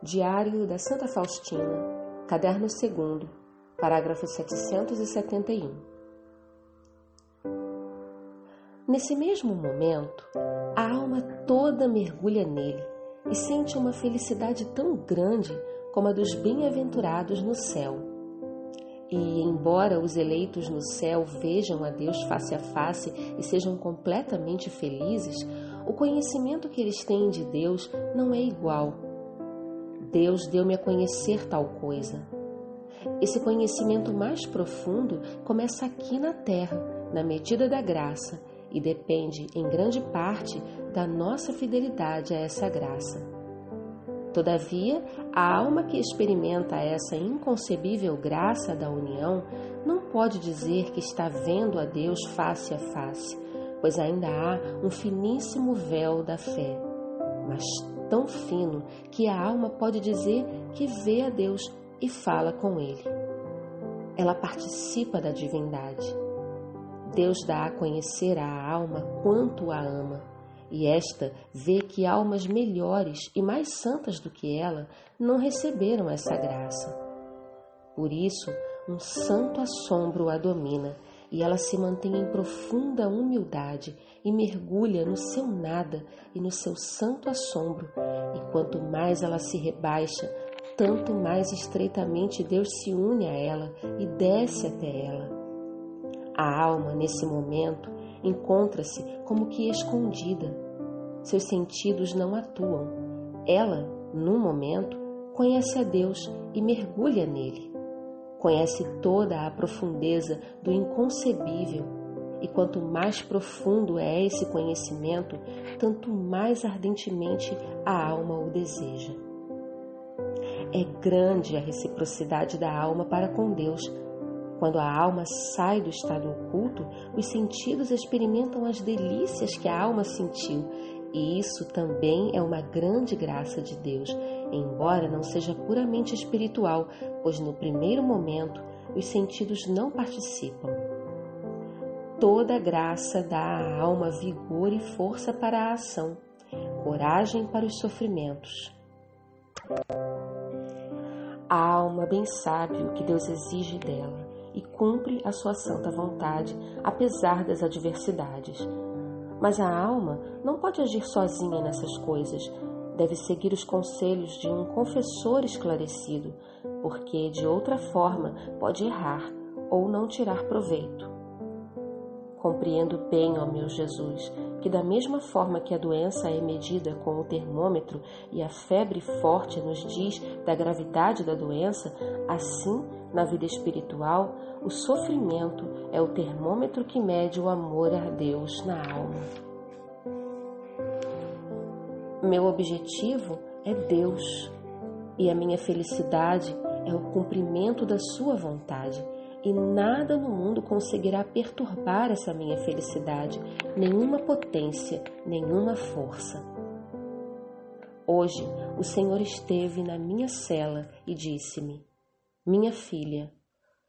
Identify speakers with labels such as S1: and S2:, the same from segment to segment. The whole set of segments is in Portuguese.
S1: Diário da Santa Faustina, caderno 2, parágrafo 771. Nesse mesmo momento, a alma toda mergulha nele e sente uma felicidade tão grande como a dos bem-aventurados no céu. E, embora os eleitos no céu vejam a Deus face a face e sejam completamente felizes, o conhecimento que eles têm de Deus não é igual. Deus deu-me a conhecer tal coisa. Esse conhecimento mais profundo começa aqui na terra, na medida da graça, e depende, em grande parte, da nossa fidelidade a essa graça. Todavia, a alma que experimenta essa inconcebível graça da união não pode dizer que está vendo a Deus face a face, pois ainda há um finíssimo véu da fé, mas tão fino que a alma pode dizer que vê a Deus e fala com Ele. Ela participa da divindade. Deus dá a conhecer à alma quanto a ama, e esta vê que almas melhores e mais santas do que ela não receberam essa graça. Por isso, um santo assombro a domina, e ela se mantém em profunda humildade e mergulha no seu nada e no seu santo assombro, e quanto mais ela se rebaixa, tanto mais estreitamente Deus se une a ela e desce até ela. A alma, nesse momento, encontra-se como que escondida. Seus sentidos não atuam. Ela, num momento, conhece a Deus e mergulha nele. Conhece toda a profundeza do inconcebível, e quanto mais profundo é esse conhecimento, tanto mais ardentemente a alma o deseja. É grande a reciprocidade da alma para com Deus. Quando a alma sai do estado oculto, os sentidos experimentam as delícias que a alma sentiu, e isso também é uma grande graça de Deus, embora não seja puramente espiritual, pois no primeiro momento os sentidos não participam. Toda graça dá à alma vigor e força para a ação, coragem para os sofrimentos. A alma bem sabe o que Deus exige dela e cumpre a sua santa vontade, apesar das adversidades. Mas a alma não pode agir sozinha nessas coisas, deve seguir os conselhos de um confessor esclarecido, porque de outra forma pode errar ou não tirar proveito. Compreendo bem, ó meu Jesus, que da mesma forma que a doença é medida com o termômetro e a febre forte nos diz da gravidade da doença, assim, na vida espiritual, o sofrimento é o termômetro que mede o amor a Deus na alma. Meu objetivo é Deus e a minha felicidade é o cumprimento da Sua vontade e nada no mundo conseguirá perturbar essa minha felicidade, nenhuma potência, nenhuma força. Hoje o Senhor esteve na minha cela e disse-me: Minha filha,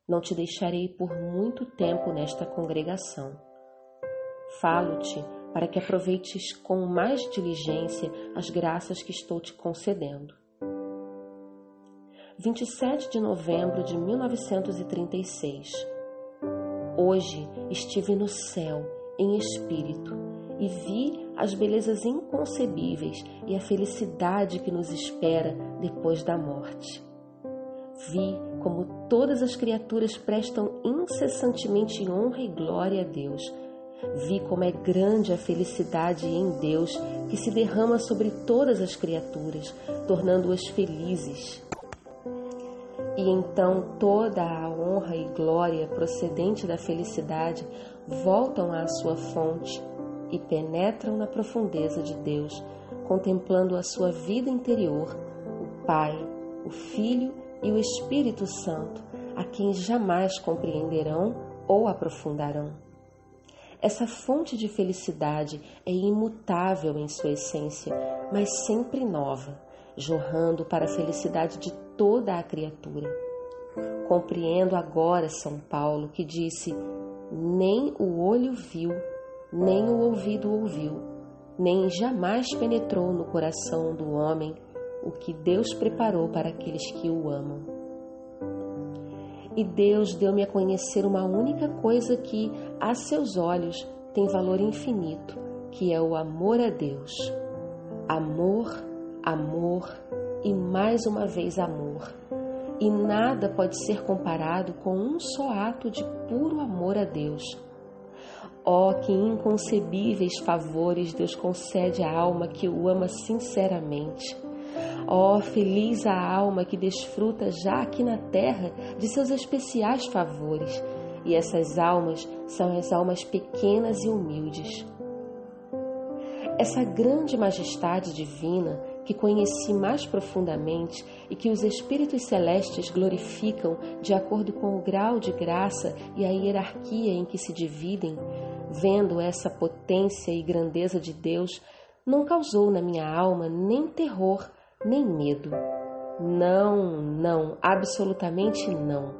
S1: não te deixarei por muito tempo nesta congregação. Falo-te para que aproveites com mais diligência as graças que estou te concedendo. 27 de novembro de 1936. Hoje estive no céu, em espírito, e vi as belezas inconcebíveis e a felicidade que nos espera depois da morte. Vi como todas as criaturas prestam incessantemente honra e glória a Deus. Vi como é grande a felicidade em Deus que se derrama sobre todas as criaturas, tornando-as felizes. E então toda a honra e glória procedente da felicidade voltam à sua fonte e penetram na profundeza de Deus, contemplando a sua vida interior, o Pai, o Filho e o Espírito Santo, a quem jamais compreenderão ou aprofundarão. Essa fonte de felicidade é imutável em sua essência, mas sempre nova jorrando para a felicidade de toda a criatura. Compreendo agora São Paulo que disse: Nem o olho viu, nem o ouvido ouviu, nem jamais penetrou no coração do homem o que Deus preparou para aqueles que o amam. E Deus deu-me a conhecer uma única coisa que, a seus olhos, tem valor infinito, que é o amor a Deus. Amor, amor e mais uma vez amor. E nada pode ser comparado com um só ato de puro amor a Deus Oh, que inconcebíveis favores Deus concede à alma que o ama sinceramente. Oh, feliz a alma que desfruta já aqui na terra de seus especiais favores. E essas almas são as almas pequenas e humildes. Essa grande majestade divina que conheci mais profundamente e que os espíritos celestes glorificam de acordo com o grau de graça e a hierarquia em que se dividem, vendo essa potência e grandeza de Deus, não causou na minha alma nem terror, nem medo. Não, não, absolutamente não.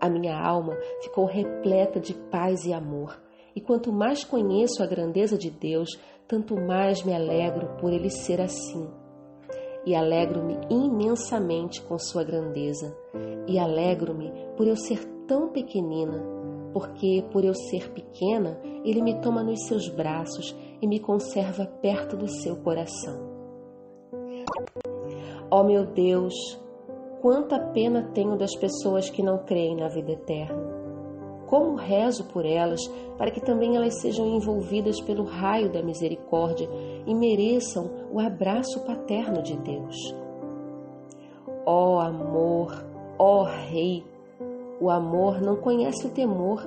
S1: A minha alma ficou repleta de paz e amor, e quanto mais conheço a grandeza de Deus, tanto mais me alegro por ele ser assim. E alegro-me imensamente com sua grandeza, e alegro-me por eu ser tão pequenina porque por eu ser pequena, ele me toma nos seus braços e me conserva perto do seu coração. Ó oh, meu Deus, quanta pena tenho das pessoas que não creem na vida eterna. Como rezo por elas para que também elas sejam envolvidas pelo raio da misericórdia e mereçam o abraço paterno de Deus. Ó oh, amor, ó oh, Rei, o amor não conhece o temor,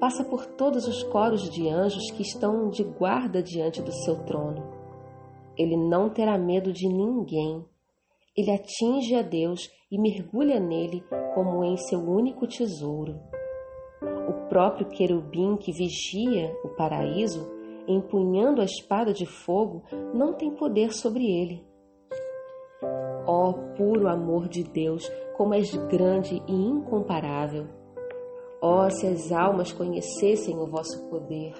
S1: passa por todos os coros de anjos que estão de guarda diante do seu trono. Ele não terá medo de ninguém. Ele atinge a Deus e mergulha nele como em seu único tesouro. O próprio querubim que vigia o paraíso, empunhando a espada de fogo, não tem poder sobre ele. Ó oh, puro amor de Deus, como és grande e incomparável. Ó, oh, se as almas conhecessem o vosso poder.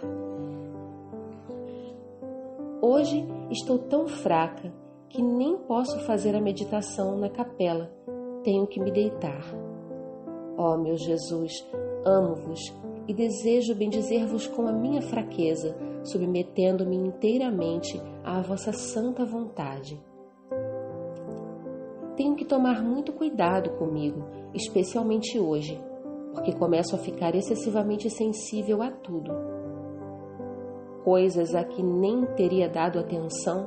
S1: Hoje estou tão fraca que nem posso fazer a meditação na capela, tenho que me deitar. Ó oh, meu Jesus, amo-vos e desejo bendizer-vos com a minha fraqueza, submetendo-me inteiramente à vossa santa vontade tenho que tomar muito cuidado comigo, especialmente hoje, porque começo a ficar excessivamente sensível a tudo. Coisas a que nem teria dado atenção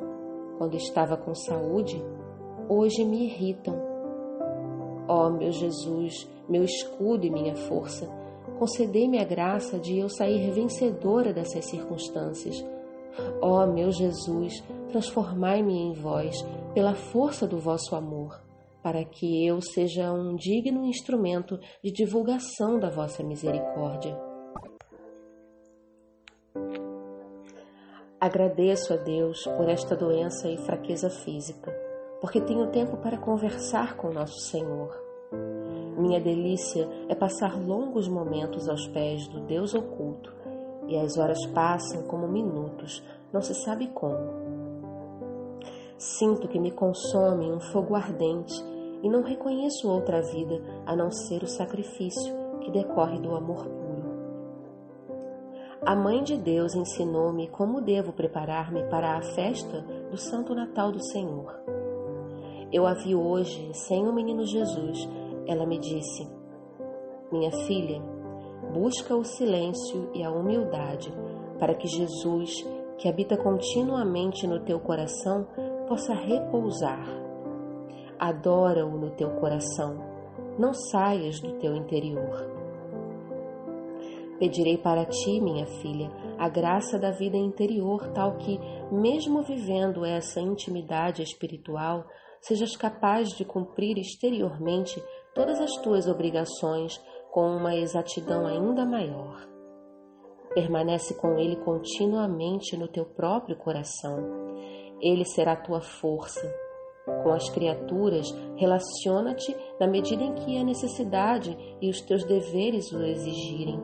S1: quando estava com saúde, hoje me irritam. Ó oh, meu Jesus, meu escudo e minha força, concedei-me a graça de eu sair vencedora dessas circunstâncias. Ó oh, meu Jesus, transformai-me em vós pela força do vosso amor, para que eu seja um digno instrumento de divulgação da vossa misericórdia. Agradeço a Deus por esta doença e fraqueza física, porque tenho tempo para conversar com nosso Senhor. Minha delícia é passar longos momentos aos pés do Deus oculto, e as horas passam como minutos, não se sabe como. Sinto que me consome um fogo ardente e não reconheço outra vida a não ser o sacrifício que decorre do amor puro. A Mãe de Deus ensinou-me como devo preparar-me para a festa do Santo Natal do Senhor. Eu a vi hoje sem o menino Jesus. Ela me disse: Minha filha, busca o silêncio e a humildade para que Jesus, que habita continuamente no teu coração, possa repousar. Adora-o no teu coração, não saias do teu interior. Pedirei para ti, minha filha, a graça da vida interior, tal que, mesmo vivendo essa intimidade espiritual, sejas capaz de cumprir exteriormente todas as tuas obrigações com uma exatidão ainda maior. Permanece com ele continuamente no teu próprio coração ele será tua força. Com as criaturas, relaciona-te na medida em que a necessidade e os teus deveres o exigirem.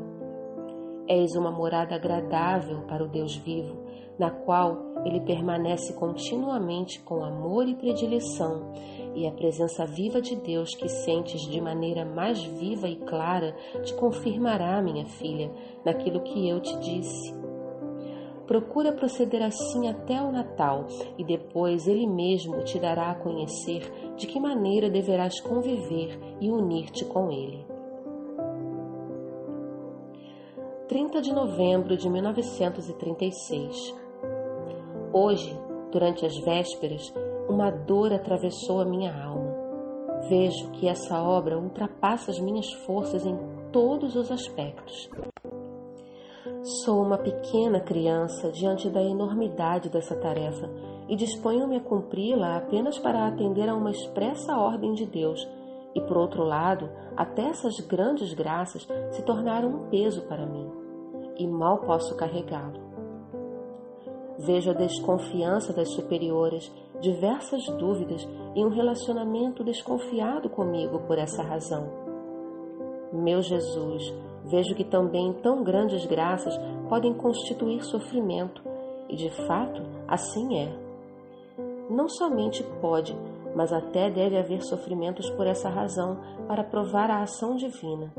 S1: És uma morada agradável para o Deus vivo, na qual ele permanece continuamente com amor e predileção, e a presença viva de Deus que sentes de maneira mais viva e clara te confirmará, minha filha, naquilo que eu te disse. Procura proceder assim até o Natal e depois ele mesmo te dará a conhecer de que maneira deverás conviver e unir-te com ele. 30 de novembro de 1936 Hoje, durante as vésperas, uma dor atravessou a minha alma. Vejo que essa obra ultrapassa as minhas forças em todos os aspectos. Sou uma pequena criança diante da enormidade dessa tarefa e disponho-me a cumpri-la apenas para atender a uma expressa ordem de Deus. E por outro lado, até essas grandes graças se tornaram um peso para mim, e mal posso carregá-lo. Vejo a desconfiança das superiores, diversas dúvidas e um relacionamento desconfiado comigo por essa razão. Meu Jesus, vejo que também tão grandes graças podem constituir sofrimento, e de fato assim é. Não somente pode, mas até deve haver sofrimentos por essa razão para provar a ação divina.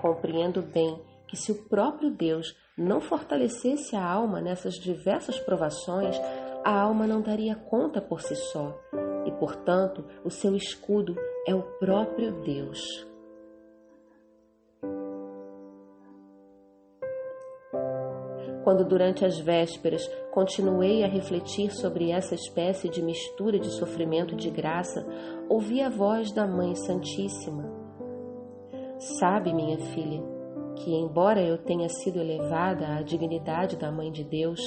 S1: Compreendo bem que se o próprio Deus não fortalecesse a alma nessas diversas provações, a alma não daria conta por si só, e, portanto, o seu escudo é o próprio Deus. Quando durante as vésperas continuei a refletir sobre essa espécie de mistura de sofrimento e de graça, ouvi a voz da Mãe Santíssima. Sabe, minha filha, que, embora eu tenha sido elevada à dignidade da Mãe de Deus,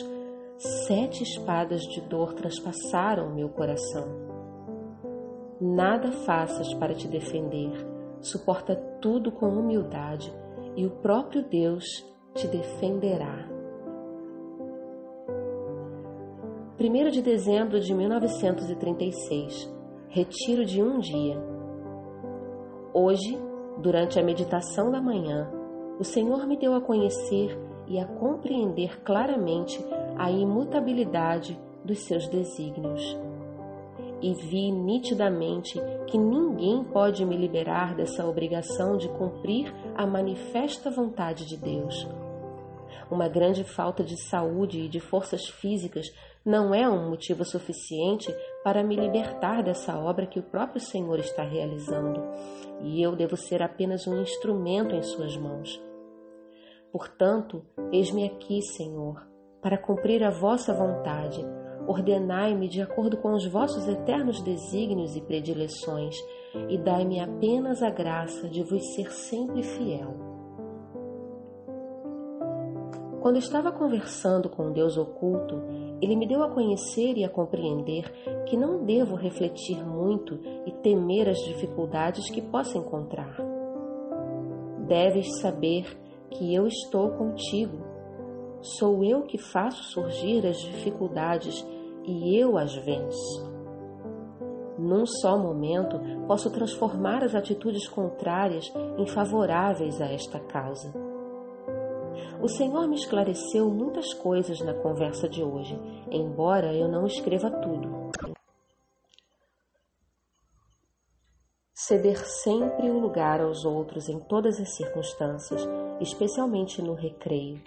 S1: sete espadas de dor transpassaram o meu coração. Nada faças para te defender, suporta tudo com humildade e o próprio Deus te defenderá. 1 de dezembro de 1936 Retiro de um dia. Hoje, durante a meditação da manhã, o Senhor me deu a conhecer e a compreender claramente a imutabilidade dos seus desígnios. E vi nitidamente que ninguém pode me liberar dessa obrigação de cumprir a manifesta vontade de Deus. Uma grande falta de saúde e de forças físicas não é um motivo suficiente para me libertar dessa obra que o próprio Senhor está realizando, e eu devo ser apenas um instrumento em Suas mãos. Portanto, eis-me aqui, Senhor, para cumprir a vossa vontade. Ordenai-me de acordo com os vossos eternos desígnios e predileções, e dai-me apenas a graça de vos ser sempre fiel. Quando estava conversando com Deus oculto, ele me deu a conhecer e a compreender que não devo refletir muito e temer as dificuldades que possa encontrar. Deves saber que eu estou contigo. Sou eu que faço surgir as dificuldades e eu as venço. Num só momento, posso transformar as atitudes contrárias em favoráveis a esta causa. O Senhor me esclareceu muitas coisas na conversa de hoje, embora eu não escreva tudo. Ceder sempre o lugar aos outros em todas as circunstâncias, especialmente no recreio.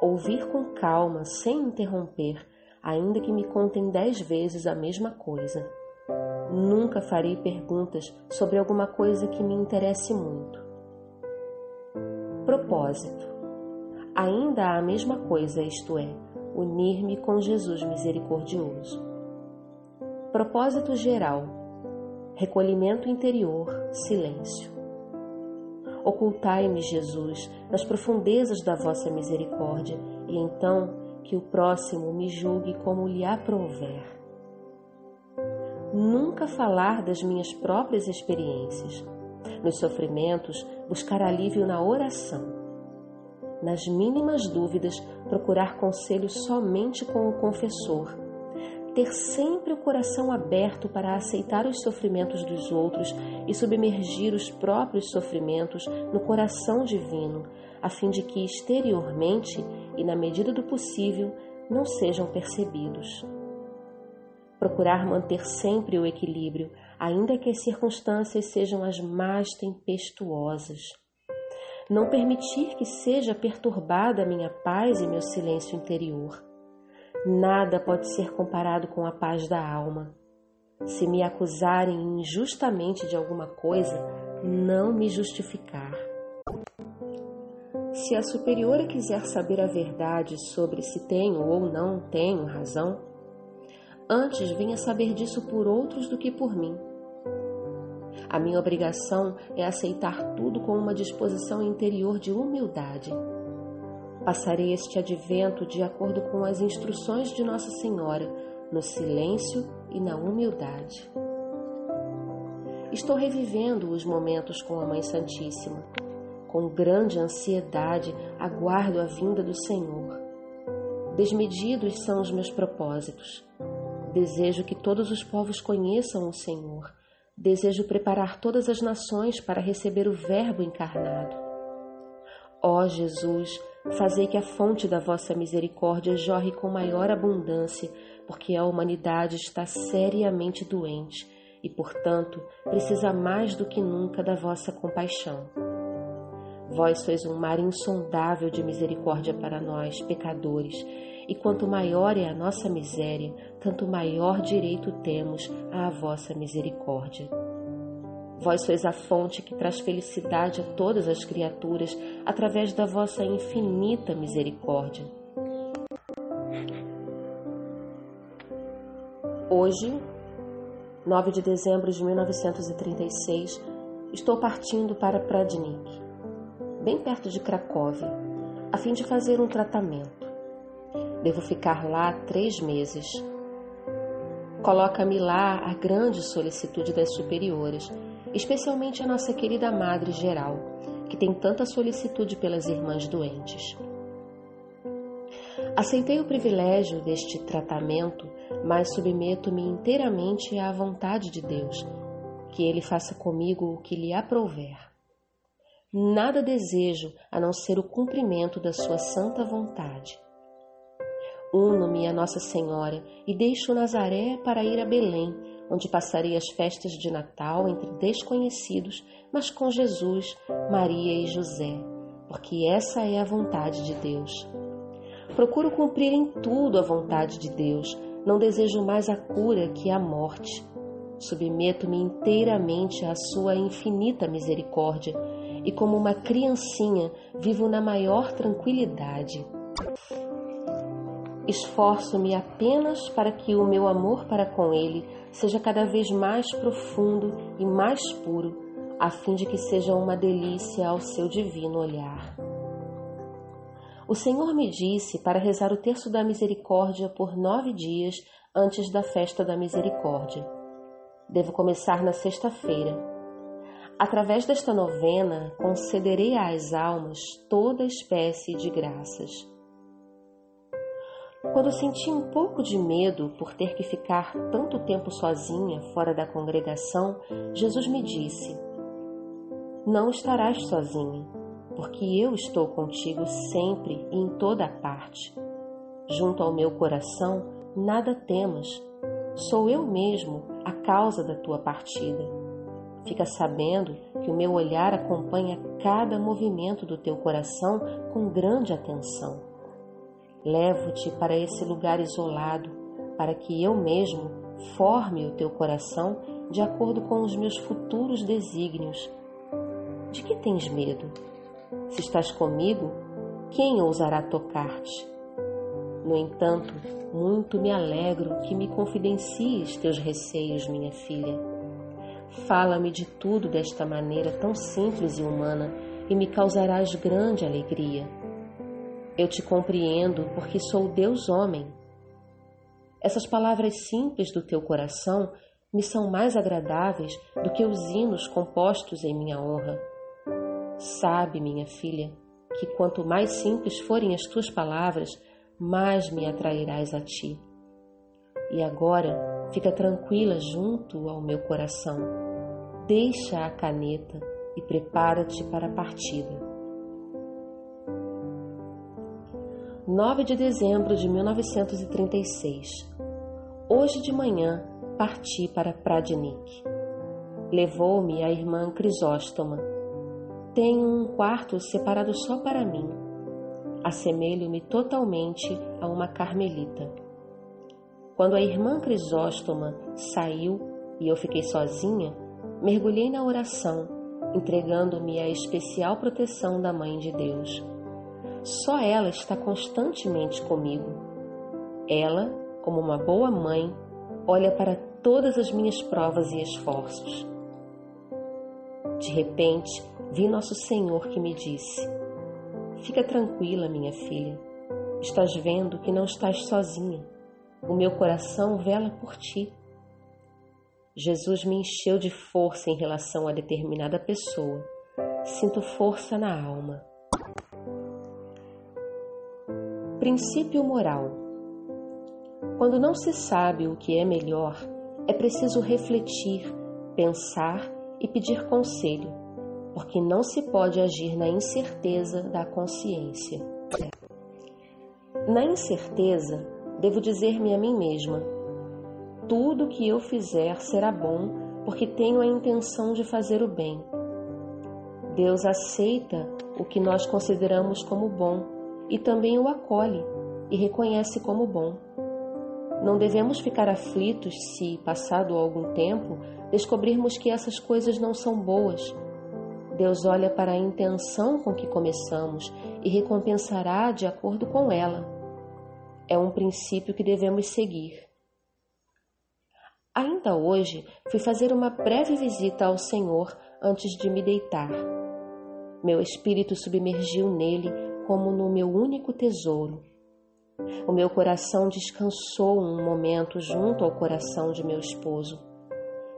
S1: Ouvir com calma, sem interromper, ainda que me contem dez vezes a mesma coisa. Nunca farei perguntas sobre alguma coisa que me interesse muito. Propósito. Ainda a mesma coisa, isto é, unir-me com Jesus misericordioso. Propósito geral recolhimento interior, silêncio. Ocultai-me, Jesus, nas profundezas da vossa misericórdia, e então que o próximo me julgue como lhe aprouver. Nunca falar das minhas próprias experiências. Nos sofrimentos, buscar alívio na oração. Nas mínimas dúvidas, procurar conselho somente com o confessor ter sempre o coração aberto para aceitar os sofrimentos dos outros e submergir os próprios sofrimentos no coração divino, a fim de que exteriormente e na medida do possível não sejam percebidos. Procurar manter sempre o equilíbrio, ainda que as circunstâncias sejam as mais tempestuosas. Não permitir que seja perturbada a minha paz e meu silêncio interior. Nada pode ser comparado com a paz da alma. Se me acusarem injustamente de alguma coisa, não me justificar. Se a superiora quiser saber a verdade sobre se tenho ou não tenho razão, antes venha saber disso por outros do que por mim. A minha obrigação é aceitar tudo com uma disposição interior de humildade. Passarei este advento de acordo com as instruções de Nossa Senhora, no silêncio e na humildade. Estou revivendo os momentos com a Mãe Santíssima. Com grande ansiedade aguardo a vinda do Senhor. Desmedidos são os meus propósitos. Desejo que todos os povos conheçam o Senhor. Desejo preparar todas as nações para receber o Verbo encarnado. Ó Jesus, fazei que a fonte da vossa misericórdia jorre com maior abundância porque a humanidade está seriamente doente e, portanto, precisa mais do que nunca da vossa compaixão. Vós sois um mar insondável de misericórdia para nós, pecadores, e quanto maior é a nossa miséria, tanto maior direito temos à vossa misericórdia. Vós sois a fonte que traz felicidade a todas as criaturas através da vossa infinita misericórdia. Hoje, 9 de dezembro de 1936, estou partindo para Pradnik, bem perto de Cracóvia, a fim de fazer um tratamento. Devo ficar lá três meses. Coloca-me lá a grande solicitude das superiores, especialmente a nossa querida Madre Geral, que tem tanta solicitude pelas irmãs doentes. Aceitei o privilégio deste tratamento, mas submeto-me inteiramente à vontade de Deus, que Ele faça comigo o que lhe aprouver. Nada desejo a não ser o cumprimento da Sua santa vontade. Uno-me a Nossa Senhora e deixo Nazaré para ir a Belém, onde passarei as festas de Natal entre desconhecidos, mas com Jesus, Maria e José, porque essa é a vontade de Deus. Procuro cumprir em tudo a vontade de Deus. Não desejo mais a cura que a morte. Submeto-me inteiramente à Sua infinita misericórdia e, como uma criancinha, vivo na maior tranquilidade. Esforço-me apenas para que o meu amor para com Ele seja cada vez mais profundo e mais puro, a fim de que seja uma delícia ao seu divino olhar. O Senhor me disse para rezar o terço da misericórdia por nove dias antes da festa da misericórdia. Devo começar na sexta-feira. Através desta novena, concederei às almas toda espécie de graças. Quando senti um pouco de medo por ter que ficar tanto tempo sozinha fora da congregação, Jesus me disse: Não estarás sozinha porque eu estou contigo sempre e em toda parte. Junto ao meu coração, nada temas, sou eu mesmo a causa da tua partida. Fica sabendo que o meu olhar acompanha cada movimento do teu coração com grande atenção. Levo-te para esse lugar isolado, para que eu mesmo forme o teu coração de acordo com os meus futuros desígnios. De que tens medo? Se estás comigo, quem ousará tocar-te? No entanto, muito me alegro que me confidencies teus receios, minha filha. Fala-me de tudo desta maneira tão simples e humana e me causarás grande alegria. Eu te compreendo porque sou Deus homem. Essas palavras simples do teu coração me são mais agradáveis do que os hinos compostos em minha honra. Sabe, minha filha, que quanto mais simples forem as tuas palavras, mais me atrairás a ti. E agora, fica tranquila junto ao meu coração. Deixa a caneta e prepara-te para a partida. 9 de dezembro de 1936. Hoje de manhã parti para Pradnik. Levou-me a irmã Crisóstoma. Tenho um quarto separado só para mim. Assemelho-me totalmente a uma carmelita. Quando a irmã Crisóstoma saiu e eu fiquei sozinha, mergulhei na oração, entregando-me à especial proteção da Mãe de Deus. Só ela está constantemente comigo. Ela, como uma boa mãe, olha para todas as minhas provas e esforços. De repente, vi Nosso Senhor que me disse: Fica tranquila, minha filha. Estás vendo que não estás sozinha. O meu coração vela por ti. Jesus me encheu de força em relação a determinada pessoa. Sinto força na alma. Princípio moral: Quando não se sabe o que é melhor, é preciso refletir, pensar e pedir conselho, porque não se pode agir na incerteza da consciência. Na incerteza, devo dizer-me a mim mesma: tudo que eu fizer será bom, porque tenho a intenção de fazer o bem. Deus aceita o que nós consideramos como bom e também o acolhe e reconhece como bom. Não devemos ficar aflitos se, passado algum tempo, descobrirmos que essas coisas não são boas. Deus olha para a intenção com que começamos e recompensará de acordo com ela. É um princípio que devemos seguir. Ainda hoje fui fazer uma breve visita ao Senhor antes de me deitar. Meu espírito submergiu nele como no meu único tesouro. O meu coração descansou um momento junto ao coração de meu esposo.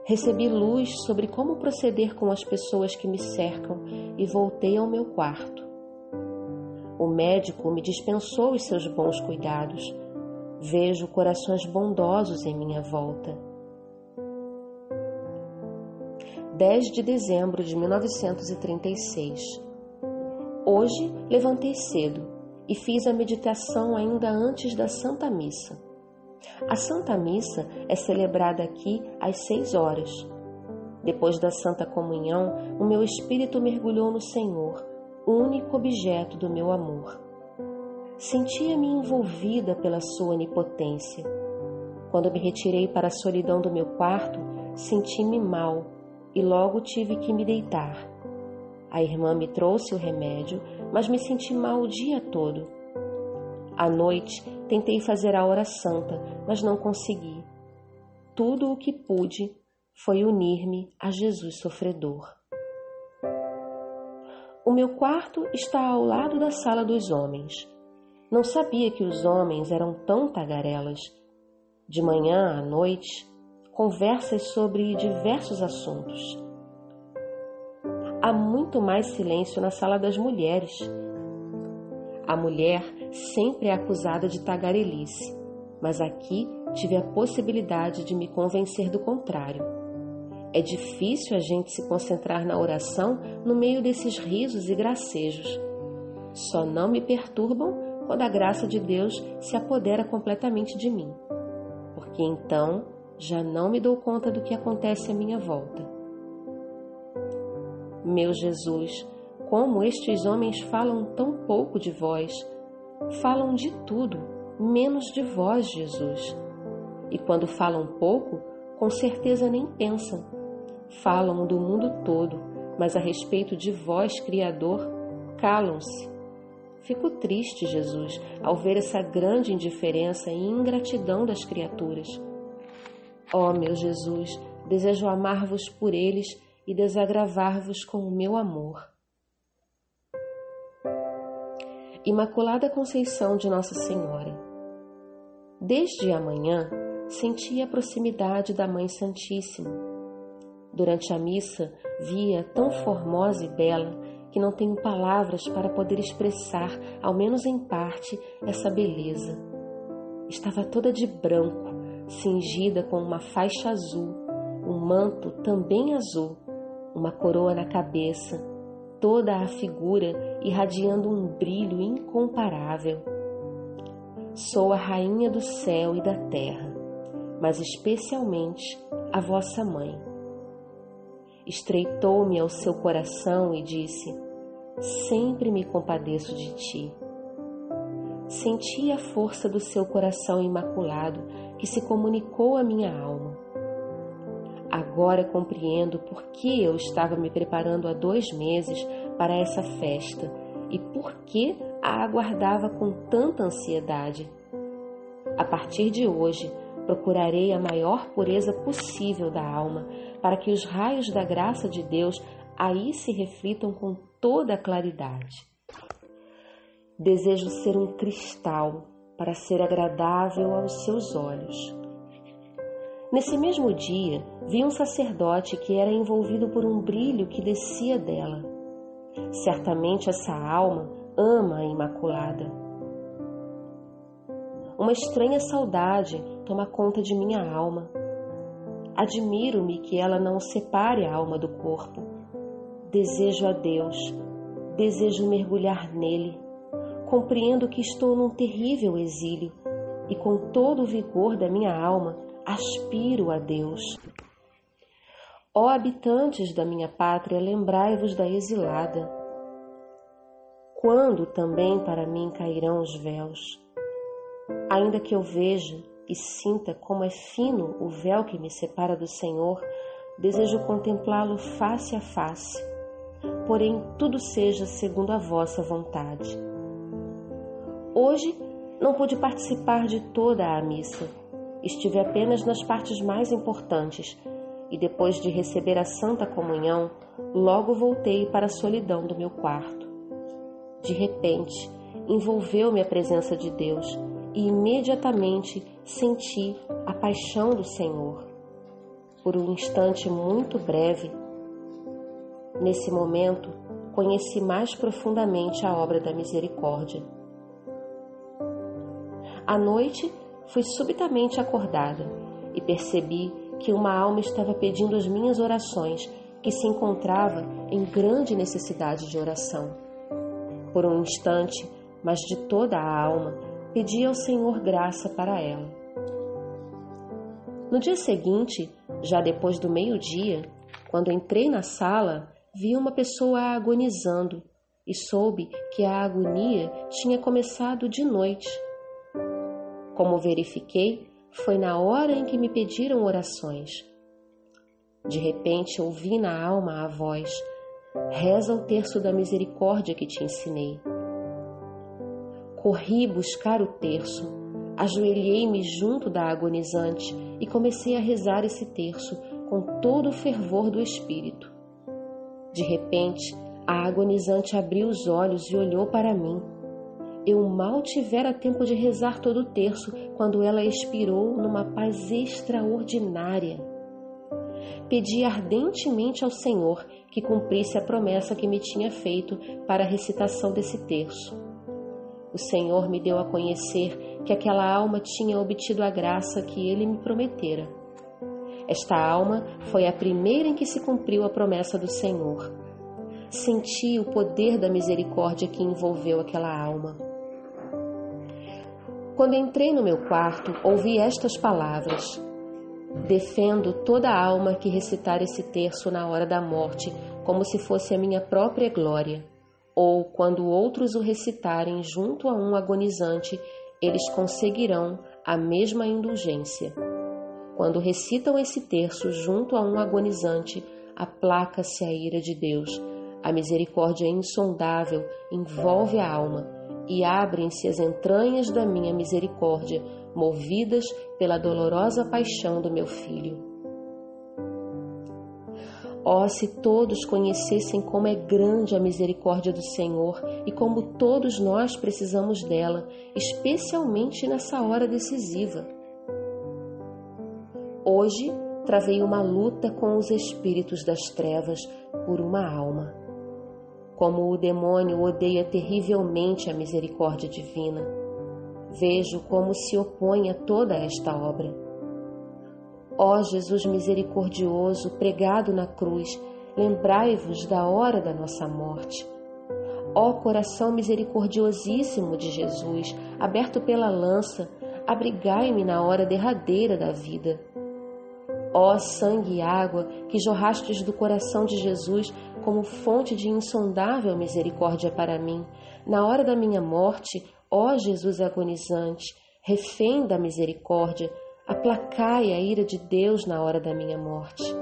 S1: Recebi luz sobre como proceder com as pessoas que me cercam e voltei ao meu quarto. O médico me dispensou os seus bons cuidados. Vejo corações bondosos em minha volta. 10 de dezembro de 1936 Hoje levantei cedo e fiz a meditação ainda antes da Santa Missa. A Santa Missa é celebrada aqui às seis horas. Depois da Santa Comunhão, o meu espírito mergulhou no Senhor, único objeto do meu amor. Sentia-me envolvida pela sua onipotência. Quando me retirei para a solidão do meu quarto, senti-me mal e logo tive que me deitar. A irmã me trouxe o remédio, mas me senti mal o dia todo. À noite, tentei fazer a hora santa, mas não consegui. Tudo o que pude foi unir-me a Jesus sofredor. O meu quarto está ao lado da sala dos homens. Não sabia que os homens eram tão tagarelas. De manhã à noite, conversas sobre diversos assuntos há muito mais silêncio na sala das mulheres. A mulher sempre é acusada de tagarelice, mas aqui tive a possibilidade de me convencer do contrário. É difícil a gente se concentrar na oração no meio desses risos e gracejos. Só não me perturbam quando a graça de Deus se apodera completamente de mim, porque então já não me dou conta do que acontece à minha volta. Meu Jesus, como estes homens falam tão pouco de vós. Falam de tudo, menos de vós, Jesus. E quando falam pouco, com certeza nem pensam. Falam do mundo todo, mas a respeito de vós, Criador, calam-se. Fico triste, Jesus, ao ver essa grande indiferença e ingratidão das criaturas. Ó oh, meu Jesus, desejo amar-vos por eles e desagravar-vos com o meu amor. Imaculada Conceição de Nossa Senhora. Desde amanhã senti a proximidade da Mãe Santíssima. Durante a missa, via tão formosa e bela que não tenho palavras para poder expressar, ao menos em parte, essa beleza. Estava toda de branco, cingida com uma faixa azul, um manto também azul uma coroa na cabeça, toda a figura irradiando um brilho incomparável. Sou a rainha do céu e da terra, mas especialmente a vossa mãe. Estreitou-me ao seu coração e disse: Sempre me compadeço de ti. Senti a força do seu coração imaculado que se comunicou à minha alma. Agora compreendo por que eu estava me preparando há dois meses para essa festa e por que a aguardava com tanta ansiedade. A partir de hoje, procurarei a maior pureza possível da alma, para que os raios da graça de Deus aí se reflitam com toda a claridade. Desejo ser um cristal para ser agradável aos seus olhos. Nesse mesmo dia, vi um sacerdote que era envolvido por um brilho que descia dela. Certamente essa alma ama a Imaculada. Uma estranha saudade toma conta de minha alma. Admiro-me que ela não separe a alma do corpo. Desejo a Deus, desejo mergulhar nele. Compreendo que estou num terrível exílio e, com todo o vigor da minha alma, aspiro a Deus. Ó habitantes da minha pátria, lembrai-vos da exilada. Quando também para mim cairão os véus? Ainda que eu veja e sinta como é fino o véu que me separa do Senhor, desejo contemplá-lo face a face. Porém, tudo seja segundo a vossa vontade. Hoje não pude participar de toda a missa. Estive apenas nas partes mais importantes e depois de receber a Santa Comunhão, logo voltei para a solidão do meu quarto. De repente, envolveu-me a presença de Deus e imediatamente senti a paixão do Senhor. Por um instante muito breve, nesse momento, conheci mais profundamente a obra da misericórdia. À noite, fui subitamente acordada e percebi que uma alma estava pedindo as minhas orações, que se encontrava em grande necessidade de oração. Por um instante, mas de toda a alma, pedi ao Senhor graça para ela. No dia seguinte, já depois do meio-dia, quando entrei na sala, vi uma pessoa agonizando e soube que a agonia tinha começado de noite. Como verifiquei, foi na hora em que me pediram orações. De repente ouvi na alma a voz: Reza o terço da misericórdia que te ensinei. Corri buscar o terço, ajoelhei-me junto da agonizante e comecei a rezar esse terço com todo o fervor do espírito. De repente, a agonizante abriu os olhos e olhou para mim. Eu mal tivera tempo de rezar todo o terço quando ela expirou numa paz extraordinária. Pedi ardentemente ao Senhor que cumprisse a promessa que me tinha feito para a recitação desse terço o Senhor me deu a conhecer que aquela alma tinha obtido a graça que ele me prometera. Esta alma foi a primeira em que se cumpriu a promessa do Senhor. Senti o poder da misericórdia que envolveu aquela alma. Quando entrei no meu quarto, ouvi estas palavras: Defendo toda alma que recitar esse terço na hora da morte, como se fosse a minha própria glória ou quando outros o recitarem junto a um agonizante, eles conseguirão a mesma indulgência. Quando recitam esse terço junto a um agonizante, aplaca-se a ira de Deus. A misericórdia insondável envolve a alma e abrem-se as entranhas da minha misericórdia, movidas pela dolorosa paixão do meu filho. Oh, se todos conhecessem como é grande a misericórdia do Senhor e como todos nós precisamos dela, especialmente nessa hora decisiva. Hoje travei uma luta com os espíritos das trevas por uma alma. Como o demônio odeia terrivelmente a misericórdia divina, vejo como se opõe a toda esta obra Ó Jesus misericordioso, pregado na cruz, lembrai-vos da hora da nossa morte. Ó coração misericordiosíssimo de Jesus, aberto pela lança, abrigai-me na hora derradeira da vida. Ó sangue e água que jorrastes do coração de Jesus como fonte de insondável misericórdia para mim, na hora da minha morte, ó Jesus agonizante, refém da misericórdia, aplacai a ira de Deus na hora da minha morte.